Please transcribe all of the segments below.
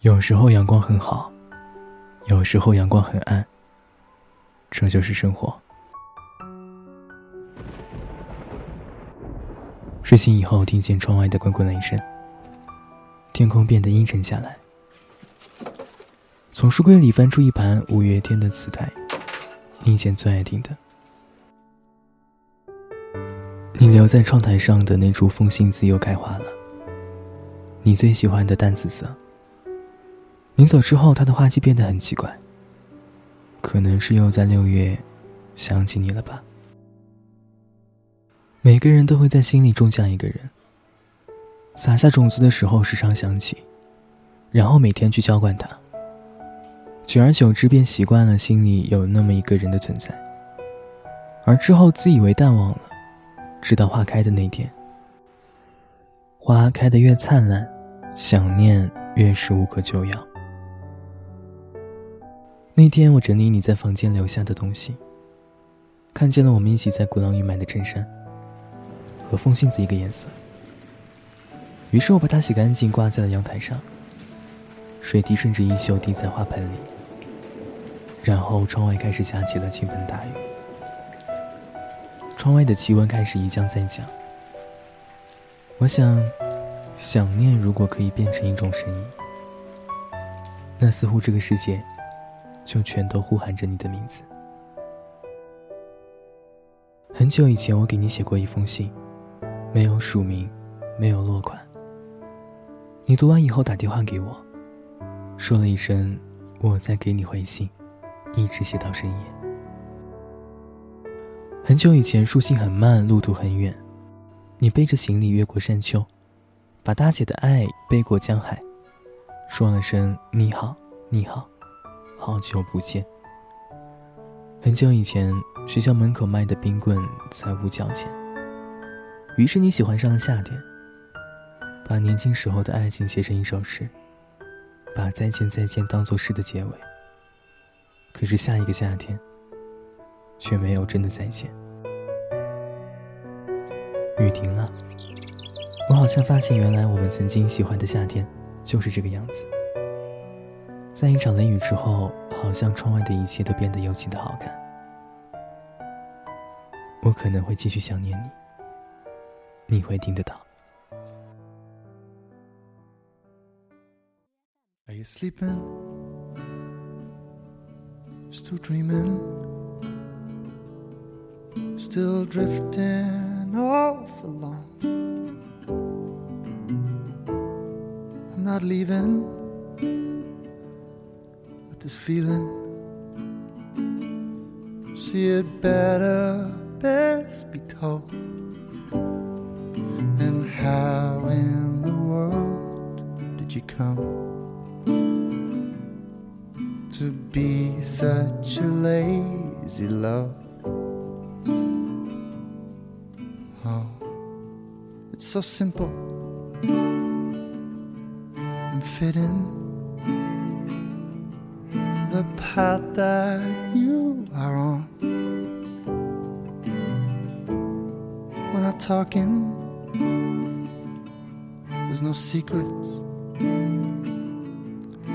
有时候阳光很好，有时候阳光很暗，这就是生活。睡醒以后，听见窗外的滚滚雷声，天空变得阴沉下来。从书柜里翻出一盘五月天的磁带，你以前最爱听的。你留在窗台上的那株风信子又开花了，你最喜欢的淡紫色。临走之后，他的花期变得很奇怪，可能是又在六月想起你了吧。每个人都会在心里种下一个人，撒下种子的时候时常想起，然后每天去浇灌它。久而久之，便习惯了心里有那么一个人的存在，而之后自以为淡忘了。直到花开的那天，花开得越灿烂，想念越是无可救药。那天我整理你在房间留下的东西，看见了我们一起在鼓浪屿买的衬衫，和风信子一个颜色。于是我把它洗干净，挂在了阳台上，水滴顺着衣袖滴在花盆里。然后窗外开始下起了倾盆大雨。窗外的气温开始一降再降。我想，想念如果可以变成一种声音，那似乎这个世界就全都呼喊着你的名字。很久以前，我给你写过一封信，没有署名，没有落款。你读完以后打电话给我，说了一声“我在给你回信”，一直写到深夜。很久以前，书信很慢，路途很远，你背着行李越过山丘，把大姐的爱背过江海，说了声你好，你好，好久不见。很久以前，学校门口卖的冰棍才五角钱，于是你喜欢上了夏天，把年轻时候的爱情写成一首诗，把再见再见当做诗的结尾。可是下一个夏天。却没有真的再见。雨停了，我好像发现，原来我们曾经喜欢的夏天就是这个样子。在一场雷雨之后，好像窗外的一切都变得尤其的好看。我可能会继续想念你，你会听得到。Are you sleeping? Still dreaming? Still drifting off alone. I'm not leaving this feeling. See it better, best be told. And how in the world did you come to be such a lazy love? Oh, It's so simple and fitting the path that you are on. We're not talking, there's no secrets.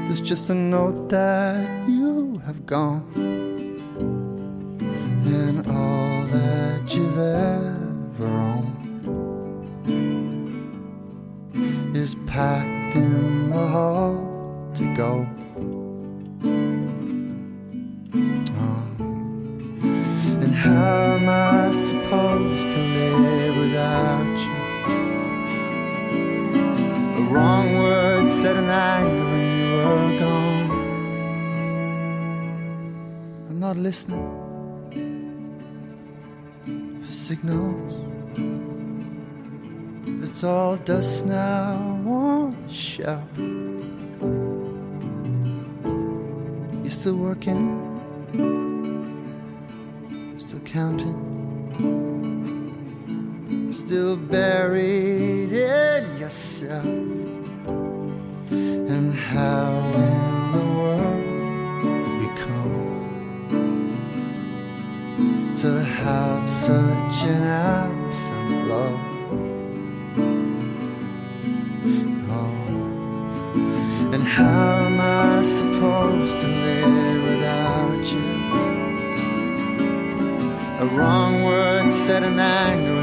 There's just a note that you have gone, and all that you've ever owned. is packed in the hall to go. How am I supposed to live without you? A wrong word said in anger when you were gone. I'm not listening for signals. It's all dust now on the shelf. You're still working, counting, still buried in yourself. And how in the world we come to have such an absent love? Oh, and how am I supposed to live A wrong word said in anger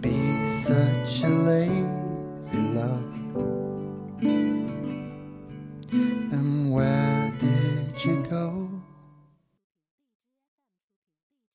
be such a lazy love.